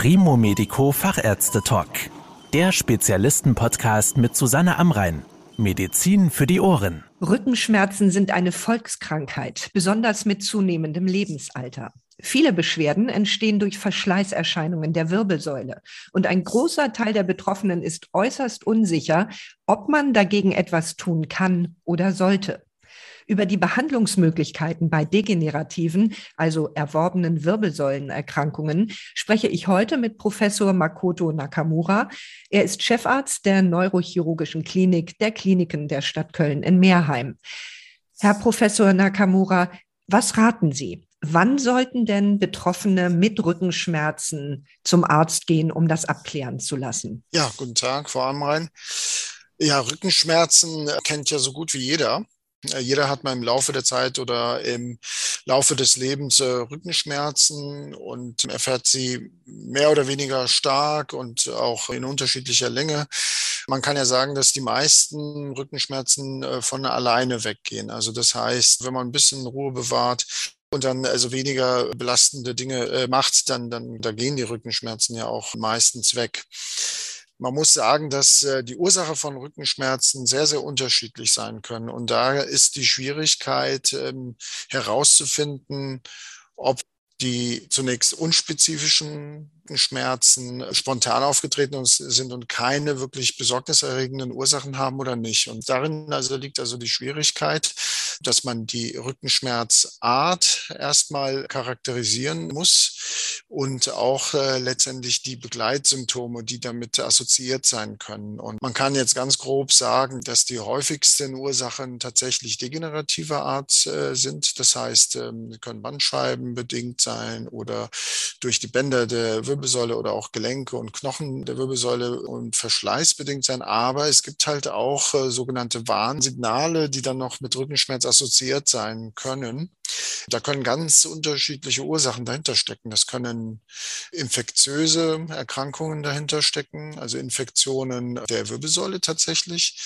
Primo Medico Fachärzte Talk. Der Spezialisten-Podcast mit Susanne Amrein. Medizin für die Ohren. Rückenschmerzen sind eine Volkskrankheit, besonders mit zunehmendem Lebensalter. Viele Beschwerden entstehen durch Verschleißerscheinungen der Wirbelsäule. Und ein großer Teil der Betroffenen ist äußerst unsicher, ob man dagegen etwas tun kann oder sollte. Über die Behandlungsmöglichkeiten bei degenerativen, also erworbenen Wirbelsäulenerkrankungen, spreche ich heute mit Professor Makoto Nakamura. Er ist Chefarzt der Neurochirurgischen Klinik der Kliniken der Stadt Köln in Meerheim. Herr Professor Nakamura, was raten Sie? Wann sollten denn Betroffene mit Rückenschmerzen zum Arzt gehen, um das abklären zu lassen? Ja, guten Tag, Frau Amrein. Ja, Rückenschmerzen kennt ja so gut wie jeder. Äh, jeder hat mal im Laufe der Zeit oder im Laufe des Lebens äh, Rückenschmerzen und erfährt sie mehr oder weniger stark und auch in unterschiedlicher Länge. Man kann ja sagen, dass die meisten Rückenschmerzen äh, von alleine weggehen. Also das heißt, wenn man ein bisschen Ruhe bewahrt, und dann also weniger belastende Dinge macht, dann, dann da gehen die Rückenschmerzen ja auch meistens weg. Man muss sagen, dass äh, die Ursache von Rückenschmerzen sehr, sehr unterschiedlich sein können. Und da ist die Schwierigkeit ähm, herauszufinden, ob die zunächst unspezifischen Schmerzen spontan aufgetreten sind und keine wirklich besorgniserregenden Ursachen haben oder nicht. Und darin also liegt also die Schwierigkeit, dass man die Rückenschmerzart erstmal charakterisieren muss und auch äh, letztendlich die Begleitsymptome, die damit assoziiert sein können. Und man kann jetzt ganz grob sagen, dass die häufigsten Ursachen tatsächlich degenerativer Art äh, sind. Das heißt, ähm, können Bandscheiben bedingt sein oder durch die Bänder der Wirbelsäule oder auch Gelenke und Knochen der Wirbelsäule und verschleißbedingt sein. Aber es gibt halt auch äh, sogenannte Warnsignale, die dann noch mit Rückenschmerz assoziiert sein können. Da können ganz unterschiedliche Ursachen dahinter stecken. Das können infektiöse Erkrankungen dahinter stecken, also Infektionen der Wirbelsäule tatsächlich.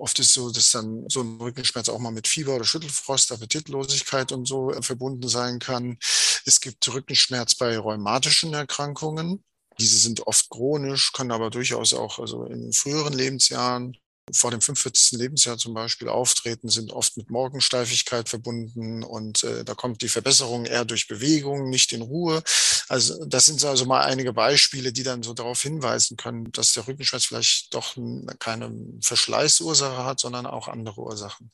Oft ist so, dass dann so ein Rückenschmerz auch mal mit Fieber oder Schüttelfrost, Appetitlosigkeit und so verbunden sein kann. Es gibt Rückenschmerz bei rheumatischen Erkrankungen. Diese sind oft chronisch, können aber durchaus auch also in früheren Lebensjahren vor dem 45. Lebensjahr zum Beispiel auftreten, sind oft mit Morgensteifigkeit verbunden und äh, da kommt die Verbesserung eher durch Bewegung, nicht in Ruhe. Also das sind also mal einige Beispiele, die dann so darauf hinweisen können, dass der Rückenschmerz vielleicht doch keine Verschleißursache hat, sondern auch andere Ursachen.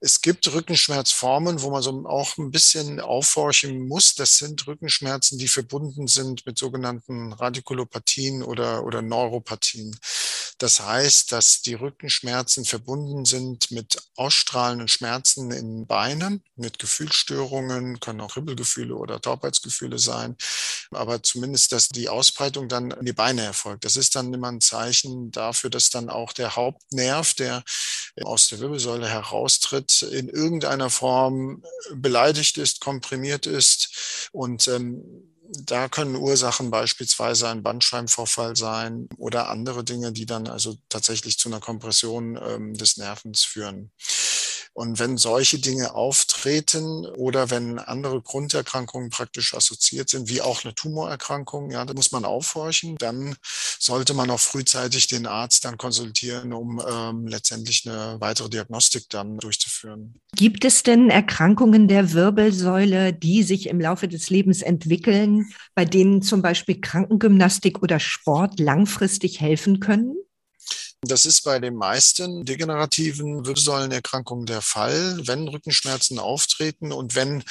Es gibt Rückenschmerzformen, wo man so auch ein bisschen aufhorchen muss. Das sind Rückenschmerzen, die verbunden sind mit sogenannten Radikulopathien oder, oder Neuropathien. Das heißt, dass die Rückenschmerzen verbunden sind mit ausstrahlenden Schmerzen in Beinen, mit Gefühlsstörungen, können auch Ribbelgefühle oder Taubheitsgefühle sein, aber zumindest, dass die Ausbreitung dann in die Beine erfolgt. Das ist dann immer ein Zeichen dafür, dass dann auch der Hauptnerv, der aus der Wirbelsäule heraustritt, in irgendeiner Form beleidigt ist, komprimiert ist und ähm, da können Ursachen beispielsweise ein Bandscheibenvorfall sein oder andere Dinge, die dann also tatsächlich zu einer Kompression ähm, des Nervens führen. Und wenn solche Dinge auftreten oder wenn andere Grunderkrankungen praktisch assoziiert sind, wie auch eine Tumorerkrankung, ja, da muss man aufhorchen. Dann sollte man auch frühzeitig den Arzt dann konsultieren, um ähm, letztendlich eine weitere Diagnostik dann durchzuführen. Gibt es denn Erkrankungen der Wirbelsäule, die sich im Laufe des Lebens entwickeln, bei denen zum Beispiel Krankengymnastik oder Sport langfristig helfen können? Das ist bei den meisten degenerativen Wirbelsäulenerkrankungen der Fall, wenn Rückenschmerzen auftreten und wenn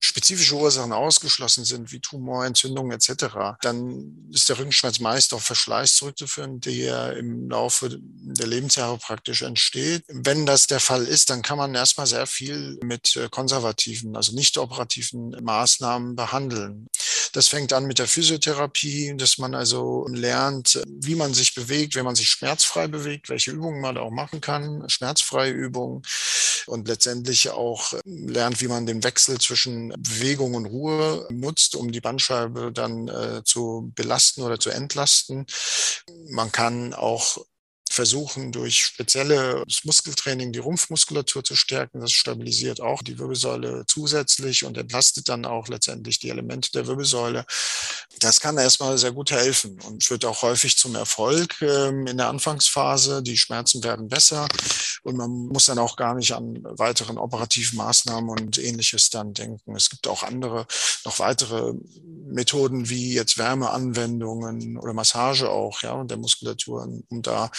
spezifische Ursachen ausgeschlossen sind, wie Tumor, Entzündungen etc., dann ist der Rückenschmerz meist auf Verschleiß zurückzuführen, der im Laufe der Lebensjahre praktisch entsteht. Wenn das der Fall ist, dann kann man erstmal sehr viel mit äh, konservativen, also nicht operativen Maßnahmen behandeln. Das fängt an mit der Physiotherapie, dass man also lernt, wie man sich bewegt, wenn man sich schmerzfrei bewegt, welche Übungen man auch machen kann, schmerzfreie Übungen und letztendlich auch lernt, wie man den Wechsel zwischen Bewegung und Ruhe nutzt, um die Bandscheibe dann äh, zu belasten oder zu entlasten. Man kann auch versuchen, durch spezielles Muskeltraining die Rumpfmuskulatur zu stärken. Das stabilisiert auch die Wirbelsäule zusätzlich und entlastet dann auch letztendlich die Elemente der Wirbelsäule. Das kann erstmal sehr gut helfen und führt auch häufig zum Erfolg ähm, in der Anfangsphase. Die Schmerzen werden besser und man muss dann auch gar nicht an weiteren operativen Maßnahmen und ähnliches dann denken. Es gibt auch andere, noch weitere Methoden wie jetzt Wärmeanwendungen oder Massage auch, ja, und der Muskulatur, um da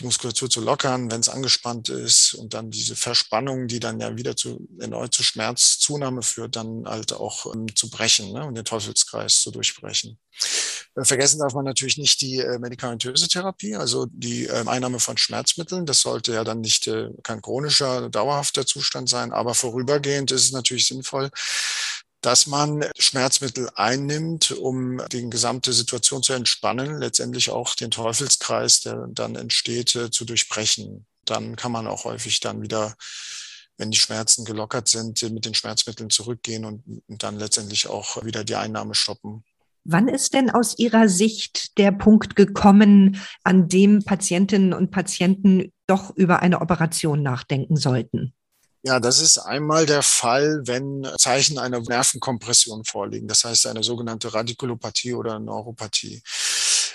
die Muskulatur zu lockern, wenn es angespannt ist und dann diese Verspannung, die dann ja wieder zu erneut zu Schmerzzunahme führt, dann halt auch ähm, zu brechen ne, und den Teufelskreis zu durchbrechen. Äh, vergessen darf man natürlich nicht die äh, medikamentöse Therapie, also die äh, Einnahme von Schmerzmitteln. Das sollte ja dann nicht äh, kein chronischer, dauerhafter Zustand sein, aber vorübergehend ist es natürlich sinnvoll, dass man Schmerzmittel einnimmt, um die gesamte Situation zu entspannen, letztendlich auch den Teufelskreis, der dann entsteht, äh, zu durchbrechen. Dann kann man auch häufig dann wieder, wenn die Schmerzen gelockert sind, mit den Schmerzmitteln zurückgehen und, dann letztendlich auch wieder die Einnahme stoppen. Wann ist denn aus Ihrer Sicht der Punkt gekommen, an dem Patientinnen und Patienten doch über eine Operation nachdenken sollten? Ja, das ist einmal der Fall, wenn Zeichen einer Nervenkompression vorliegen. Das heißt eine sogenannte Radikulopathie oder Neuropathie.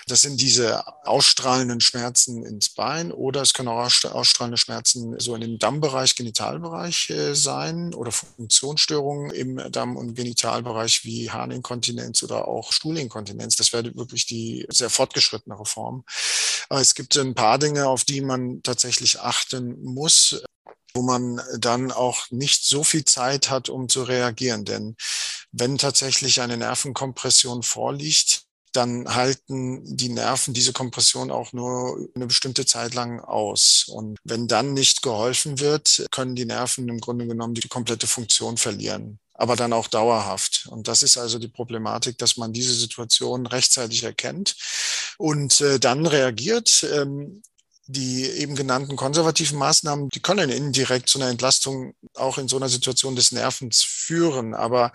Das sind diese ausstrahlenden Schmerzen ins Bein oder es können auch ausstrahlende Schmerzen so in dem Dammbereich, Genitalbereich äh, sein oder Funktionsstörungen im Damm- und Genitalbereich wie Harninkontinenz oder auch Stuhlinkontinenz. Das wäre wirklich die sehr fortgeschrittenere Form. Aber es gibt ein paar Dinge, auf die man tatsächlich achten muss wo man dann auch nicht so viel Zeit hat, um zu reagieren. Denn wenn tatsächlich eine Nervenkompression vorliegt, dann halten die Nerven diese Kompression auch nur eine bestimmte Zeit lang aus. Und wenn dann nicht geholfen wird, können die Nerven im Grunde genommen die komplette Funktion verlieren aber dann auch dauerhaft. Und das ist also die Problematik, dass man diese Situation rechtzeitig erkennt und äh, dann reagiert. Die eben genannten konservativen Maßnahmen, die können indirekt zu einer Entlastung auch in so einer Situation des Nervens führen. Aber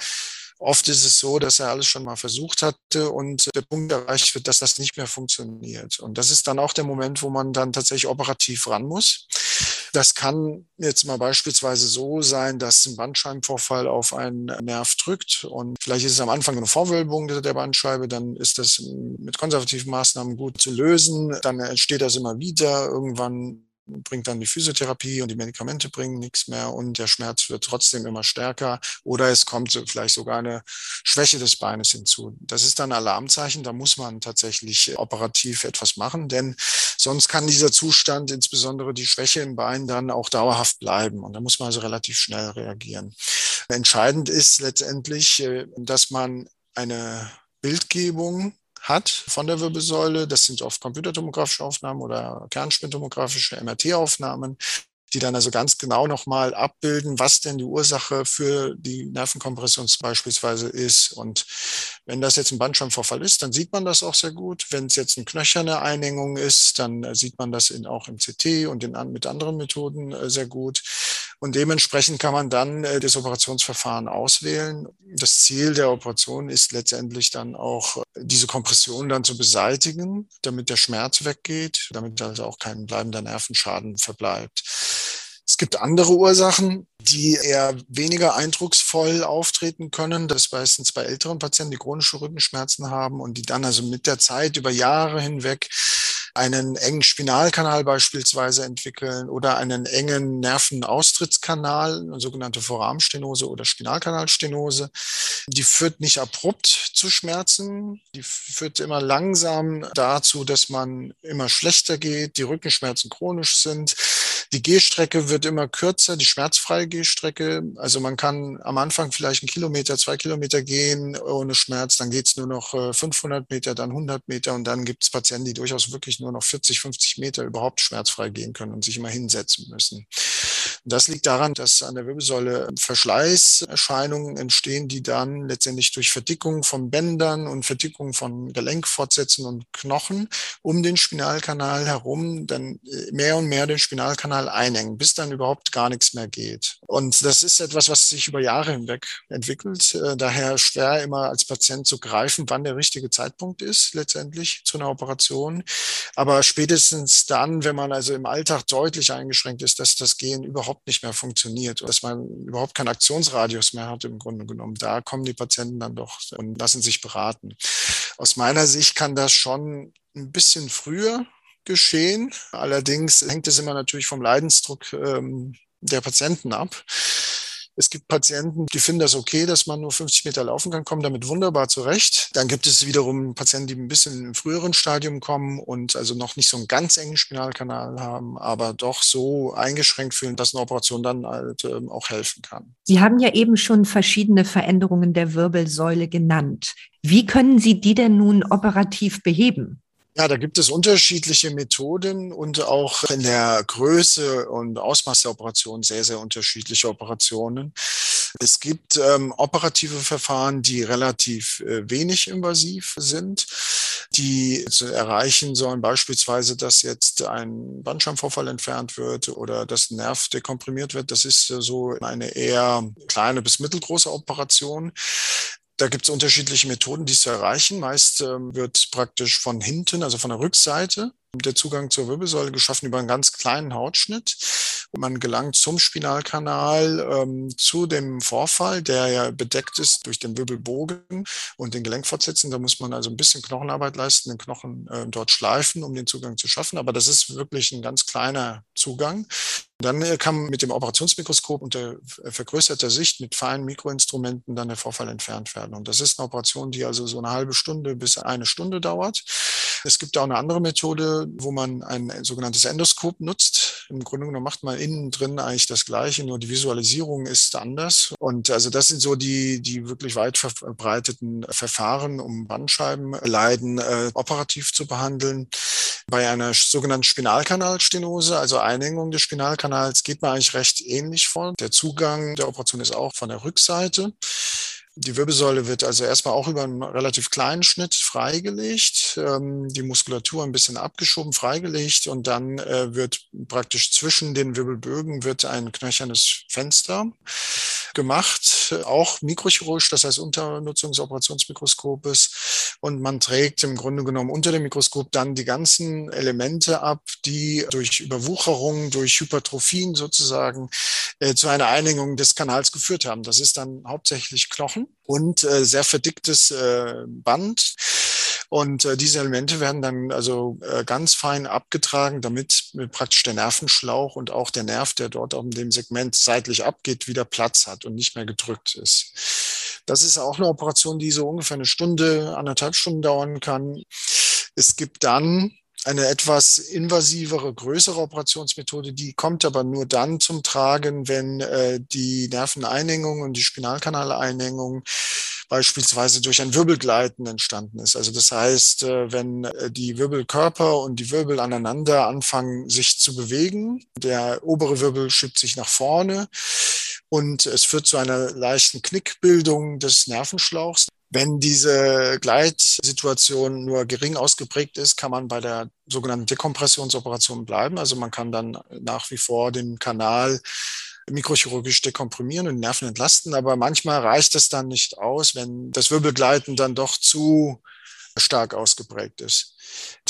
oft ist es so, dass er alles schon mal versucht hatte und der Punkt erreicht wird, dass das nicht mehr funktioniert. Und das ist dann auch der Moment, wo man dann tatsächlich operativ ran muss. Das kann jetzt mal beispielsweise so sein, dass ein Bandscheibenvorfall auf einen Nerv drückt und vielleicht ist es am Anfang eine Vorwölbung der Bandscheibe, dann ist das mit konservativen Maßnahmen gut zu lösen, dann entsteht das immer wieder, irgendwann bringt dann die Physiotherapie und die Medikamente bringen nichts mehr und der Schmerz wird trotzdem immer stärker oder es kommt vielleicht sogar eine Schwäche des Beines hinzu. Das ist dann ein Alarmzeichen, da muss man tatsächlich operativ etwas machen, denn sonst kann dieser Zustand, insbesondere die Schwäche im Bein, dann auch dauerhaft bleiben und da muss man also relativ schnell reagieren. Entscheidend ist letztendlich, äh, dass man eine Bildgebung hat von der Wirbelsäule. Das sind oft computertomografische Aufnahmen oder kernspintomografische MRT-Aufnahmen die dann also ganz genau nochmal abbilden, was denn die Ursache für die Nervenkompression beispielsweise ist. Und wenn das jetzt ein Bandscheibenvorfall ist, dann sieht man das auch sehr gut. Wenn es jetzt eine knöcherne Einengung ist, dann sieht man das in, auch im CT und in, mit anderen Methoden äh, sehr gut. Und dementsprechend kann man dann äh, das Operationsverfahren auswählen. Das Ziel der Operation ist letztendlich dann auch, äh, diese Kompression dann zu beseitigen, damit der Schmerz weggeht, damit also auch kein bleibender Nervenschaden verbleibt. Es gibt andere Ursachen, die eher weniger eindrucksvoll auftreten können. Das ist meistens bei älteren Patienten, die chronische Rückenschmerzen haben und die dann also mit der Zeit über Jahre hinweg einen engen Spinalkanal beispielsweise entwickeln oder einen engen Nervenaustrittskanal, eine sogenannte Vorarmstenose oder Spinalkanalstenose. Die führt nicht abrupt zu Schmerzen, die führt immer langsam dazu, dass man immer schlechter geht, die Rückenschmerzen chronisch sind. Die Gehstrecke wird immer kürzer, die schmerzfreie Gehstrecke. Also man kann am Anfang vielleicht einen Kilometer, zwei Kilometer gehen ohne Schmerz, dann geht's nur noch 500 äh, Meter, dann 100 Meter und dann gibt's Patienten, die durchaus wirklich nur noch 40, 50 Meter überhaupt schmerzfrei gehen können und sich immer hinsetzen müssen. Und das liegt daran, dass an der Wirbelsäule Verschleißerscheinungen entstehen, die dann letztendlich durch Verdickung von Bändern und Verdickung von Gelenkfortsätzen und Knochen um den Spinalkanal herum dann äh, mehr und mehr den Spinalkanal einengen, bis dann überhaupt gar nichts mehr geht. Und das ist etwas, was sich über Jahre hinweg entwickelt. Äh, daher schwer immer als Patient zu greifen, wann der richtige Zeitpunkt ist, letztendlich zu einer Operation. Aber spätestens dann, wenn man also im Alltag deutlich eingeschränkt ist, dass das Gehen überhaupt nicht mehr funktioniert, dass man überhaupt keinen Aktionsradius mehr hat im Grunde genommen, da kommen die Patienten dann doch und lassen sich beraten. Aus meiner Sicht kann das schon ein bisschen früher geschehen. Allerdings hängt es immer natürlich vom Leidensdruck ähm, der Patienten ab. Es gibt Patienten, die finden das okay, dass man nur 50 Meter laufen kann, kommen damit wunderbar zurecht. Dann gibt es wiederum Patienten, die ein bisschen im früheren Stadium kommen und also noch nicht so einen ganz engen Spinalkanal haben, aber doch so eingeschränkt fühlen, dass eine Operation dann halt äh, auch helfen kann. Sie haben ja eben schon verschiedene Veränderungen der Wirbelsäule genannt. Wie können Sie die denn nun operativ beheben? Ja, da gibt es unterschiedliche Methoden und auch in der Größe und Ausmaß der Operation sehr, sehr unterschiedliche Operationen. Es gibt ähm, operative Verfahren, die relativ äh, wenig invasiv sind, die zu erreichen sollen, beispielsweise, dass jetzt ein Bandscheibenvorfall entfernt wird oder dass ein Nerv dekomprimiert wird. Das ist äh, so eine eher kleine bis mittelgroße Operation. Da gibt es unterschiedliche Methoden, dies zu erreichen. Meist ähm, wird praktisch von hinten, also von der Rückseite, der Zugang zur Wirbelsäule geschaffen über einen ganz kleinen Hautschnitt. Man gelangt zum Spinalkanal, ähm, zu dem Vorfall, der ja bedeckt ist durch den Wirbelbogen und den Gelenkfortsätzen. Da muss man also ein bisschen Knochenarbeit leisten, den Knochen äh, dort schleifen, um den Zugang zu schaffen. Aber das ist wirklich ein ganz kleiner Zugang. Dann äh, kann mit dem Operationsmikroskop unter vergrößerter Sicht mit feinen Mikroinstrumenten dann der Vorfall entfernt werden. Und das ist eine Operation, die also so eine halbe Stunde bis eine Stunde dauert. Es gibt auch eine andere Methode, wo man ein sogenanntes Endoskop nutzt. Im Grunde genommen macht man innen drin eigentlich das Gleiche, nur die Visualisierung ist anders. Und also das sind so die, die wirklich weit verbreiteten Verfahren, um Bandscheibenleiden äh, operativ zu behandeln. Bei einer sogenannten Spinalkanalstenose, also Einengung des Spinalkanals, geht man eigentlich recht ähnlich vor. Der Zugang der Operation ist auch von der Rückseite. Die Wirbelsäule wird also erstmal auch über einen relativ kleinen Schnitt freigelegt, ähm, die Muskulatur ein bisschen abgeschoben, freigelegt und dann äh, wird praktisch zwischen den Wirbelbögen wird ein knöchernes Fenster gemacht, auch mikrochirurgisch, das heißt unter Nutzung des Operationsmikroskopes. Und man trägt im Grunde genommen unter dem Mikroskop dann die ganzen Elemente ab, die durch Überwucherung, durch Hypertrophien sozusagen äh, zu einer Einigung des Kanals geführt haben. Das ist dann hauptsächlich Knochen und äh, sehr verdicktes äh, Band. Und äh, diese Elemente werden dann also äh, ganz fein abgetragen, damit äh, praktisch der Nervenschlauch und auch der Nerv, der dort auf dem Segment seitlich abgeht, wieder Platz hat und nicht mehr gedrückt ist. Das ist auch eine Operation, die so ungefähr eine Stunde, anderthalb Stunden dauern kann. Es gibt dann eine etwas invasivere, größere Operationsmethode, die kommt aber nur dann zum Tragen, wenn äh, die Nerveneinengung und die Spinalkanaleinengung beispielsweise durch ein Wirbelgleiten entstanden ist. Also das heißt, äh, wenn äh, die Wirbelkörper und die Wirbel aneinander anfangen, sich zu bewegen, der obere Wirbel schiebt sich nach vorne und es führt zu einer leichten Knickbildung des Nervenschlauchs. Wenn diese Gleitsituation nur gering ausgeprägt ist, kann man bei der sogenannten Dekompressionsoperation bleiben. Also man kann dann nach wie vor den Kanal mikrochirurgisch dekomprimieren und Nerven entlasten. Aber manchmal reicht es dann nicht aus, wenn das Wirbelgleiten dann doch zu stark ausgeprägt ist.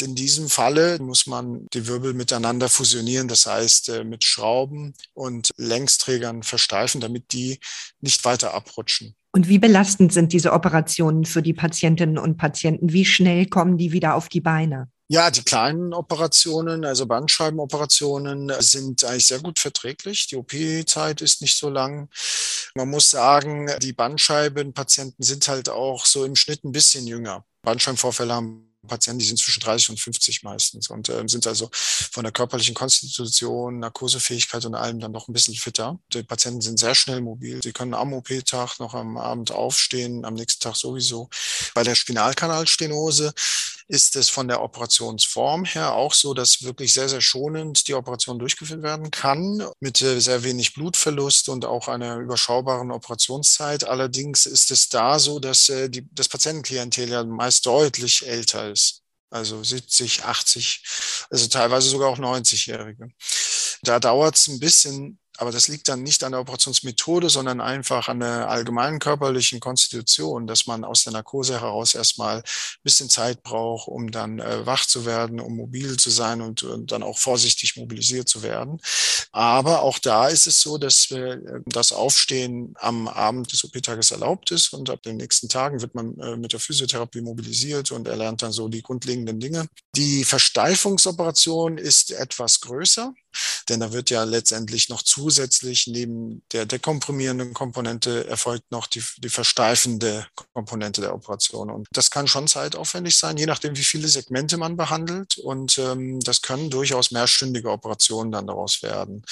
In diesem Falle muss man die Wirbel miteinander fusionieren, das heißt äh, mit Schrauben und Längsträgern versteifen, damit die nicht weiter abrutschen. Und wie belastend sind diese Operationen für die Patientinnen und Patienten? Wie schnell kommen die wieder auf die Beine? Ja, die kleinen Operationen, also Bandscheibenoperationen, sind eigentlich sehr gut verträglich. Die OP-Zeit ist nicht so lang. Man muss sagen, die Bandscheibenpatienten sind halt auch so im Schnitt ein bisschen jünger. Bandscheibenvorfälle haben Patienten, die sind zwischen 30 und 50 meistens und äh, sind also von der körperlichen Konstitution, Narkosefähigkeit und allem dann noch ein bisschen fitter. Die Patienten sind sehr schnell mobil. Sie können am OP-Tag noch am Abend aufstehen, am nächsten Tag sowieso. Bei der Spinalkanalstenose ist es von der Operationsform her auch so, dass wirklich sehr, sehr schonend die Operation durchgeführt werden kann, mit äh, sehr wenig Blutverlust und auch einer überschaubaren Operationszeit. Allerdings ist es da so, dass äh, die, das Patientenklientel ja meist deutlich älter ist. Also 70, 80, also teilweise sogar auch 90-Jährige. Da dauert es ein bisschen, aber das liegt dann nicht an der Operationsmethode, sondern einfach an der allgemeinen körperlichen Konstitution, dass man aus der Narkose heraus erstmal ein bisschen Zeit braucht, um dann äh, wach zu werden, um mobil zu sein und, und, dann auch vorsichtig mobilisiert zu werden. Aber auch da ist es so, dass äh, das Aufstehen am Abend des OP-Tages erlaubt ist und ab den nächsten Tagen wird man äh, mit der Physiotherapie mobilisiert und erlernt dann so die grundlegenden Dinge. Die Versteifungsoperation ist etwas größer. Denn da wird ja letztendlich noch zusätzlich neben der dekomprimierenden Komponente erfolgt noch die, die versteifende Komponente der Operation. Und das kann schon zeitaufwendig sein, je nachdem, wie viele Segmente man behandelt. Und ähm, das können durchaus mehrstündige Operationen dann daraus werden.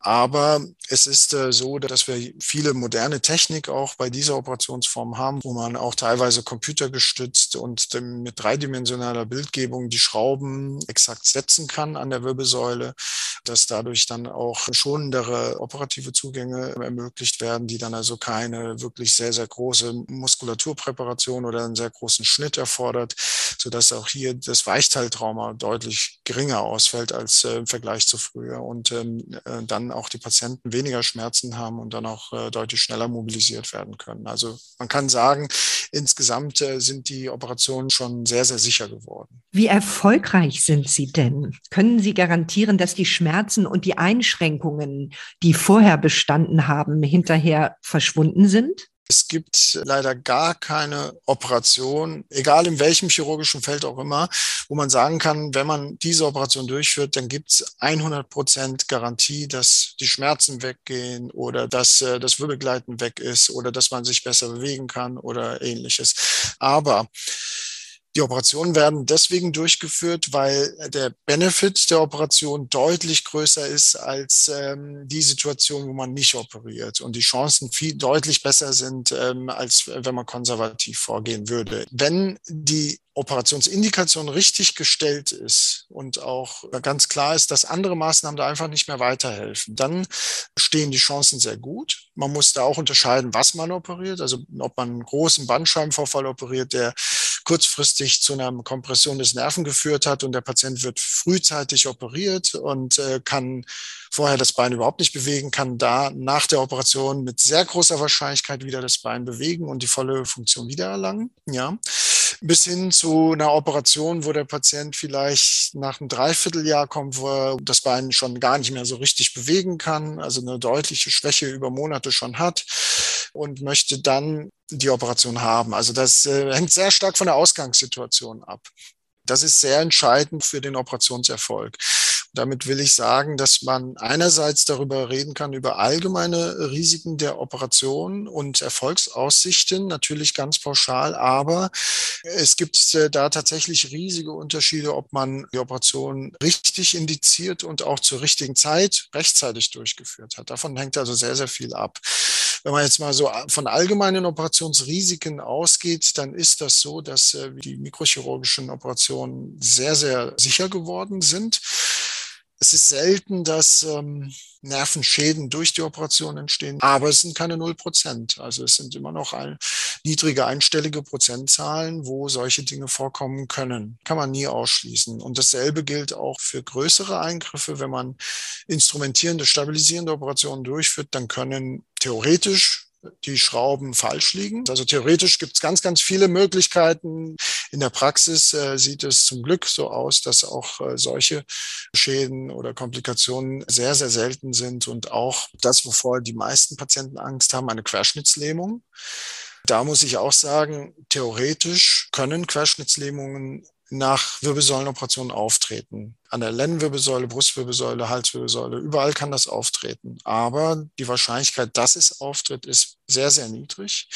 Aber es ist äh, so, dass wir viele moderne Technik auch bei dieser Operationsform haben, wo man auch teilweise computergestützt und mit dreidimensionaler Bildgebung die Schrauben exakt setzen kann an der Wirbelsäule dass dadurch dann auch schonendere operative Zugänge ermöglicht werden, die dann also keine wirklich sehr, sehr große Muskulaturpräparation oder einen sehr großen Schnitt erfordert, sodass auch hier das Weichteiltrauma deutlich geringer ausfällt als äh, im Vergleich zu früher. Und ähm, auch die Patienten weniger Schmerzen haben und dann auch äh, deutlich schneller mobilisiert werden können. Also man kann sagen, insgesamt äh, sind die Operationen schon sehr, sehr sicher geworden. Wie erfolgreich sind sie denn? Können Sie garantieren, dass die Schmerzen und die Einschränkungen, die vorher bestanden haben, hinterher verschwunden sind? Es gibt leider gar keine Operation, egal in welchem chirurgischen Feld auch immer, wo man sagen kann, wenn man diese Operation durchführt, dann gibt es 100 Prozent Garantie, dass die Schmerzen weggehen oder dass äh, das Wirbelgleiten weg ist oder dass man sich besser bewegen kann oder ähnliches. Aber die Operationen werden deswegen durchgeführt, weil der Benefit der Operation deutlich größer ist als ähm, die Situation, wo man nicht operiert und die Chancen viel deutlich besser sind, ähm, als wenn man konservativ vorgehen würde. Wenn die Operationsindikation richtig gestellt ist und auch ganz klar ist, dass andere Maßnahmen da einfach nicht mehr weiterhelfen, dann stehen die Chancen sehr gut. Man muss da auch unterscheiden, was man operiert, also ob man einen großen Bandscheibenvorfall operiert, der kurzfristig zu einer Kompression des Nerven geführt hat und der Patient wird frühzeitig operiert und äh, kann vorher das Bein überhaupt nicht bewegen, kann da nach der Operation mit sehr großer Wahrscheinlichkeit wieder das Bein bewegen und die volle Funktion wiedererlangen. Ja bis hin zu einer Operation, wo der Patient vielleicht nach einem Dreivierteljahr kommt, wo er das Bein schon gar nicht mehr so richtig bewegen kann, also eine deutliche Schwäche über Monate schon hat und möchte dann die Operation haben. Also das äh, hängt sehr stark von der Ausgangssituation ab. Das ist sehr entscheidend für den Operationserfolg. Damit will ich sagen, dass man einerseits darüber reden kann, über allgemeine Risiken der Operation und Erfolgsaussichten, natürlich ganz pauschal, aber es gibt äh, da tatsächlich riesige Unterschiede, ob man die Operation richtig indiziert und auch zur richtigen Zeit rechtzeitig durchgeführt hat. Davon hängt also sehr, sehr viel ab. Wenn man jetzt mal so von allgemeinen Operationsrisiken ausgeht, dann ist das so, dass äh, die mikrochirurgischen Operationen sehr, sehr sicher geworden sind. Es ist selten, dass ähm, Nervenschäden durch die Operation entstehen, aber es sind keine null Prozent. Also es sind immer noch ein, niedrige einstellige Prozentzahlen, wo solche Dinge vorkommen können. Kann man nie ausschließen. Und dasselbe gilt auch für größere Eingriffe. Wenn man instrumentierende, stabilisierende Operationen durchführt, dann können theoretisch die Schrauben falsch liegen. Also theoretisch gibt es ganz, ganz viele Möglichkeiten. In der Praxis äh, sieht es zum Glück so aus, dass auch äh, solche Schäden oder Komplikationen sehr, sehr selten sind und auch das, wovor die meisten Patienten Angst haben, eine Querschnittslähmung. Da muss ich auch sagen, theoretisch können Querschnittslähmungen nach Wirbelsäulenoperationen auftreten. An der Lendenwirbelsäule, Brustwirbelsäule, Halswirbelsäule, überall kann das auftreten. Aber die Wahrscheinlichkeit, dass es auftritt, ist sehr, sehr niedrig.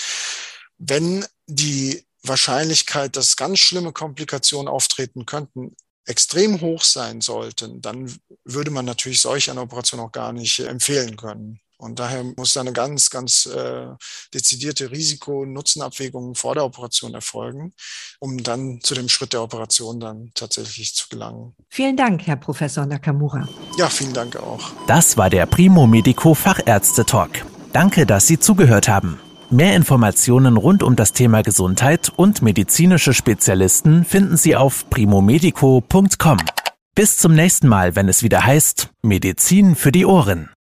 Wenn die Wahrscheinlichkeit, dass ganz schlimme Komplikationen auftreten könnten, extrem hoch sein sollten, dann würde man natürlich solch eine Operation auch gar nicht empfehlen können. Und daher muss da eine ganz, ganz äh, dezidierte Risiko-Nutzen-Abwägung vor der Operation erfolgen, um dann zu dem Schritt der Operation dann tatsächlich zu gelangen. Vielen Dank, Herr Professor Nakamura. Ja, vielen Dank auch. Das war der Primo Medico Fachärzte Talk. Danke, dass Sie zugehört haben. Mehr Informationen rund um das Thema Gesundheit und medizinische Spezialisten finden Sie auf primomedico.com. Bis zum nächsten Mal, wenn es wieder heißt Medizin für die Ohren.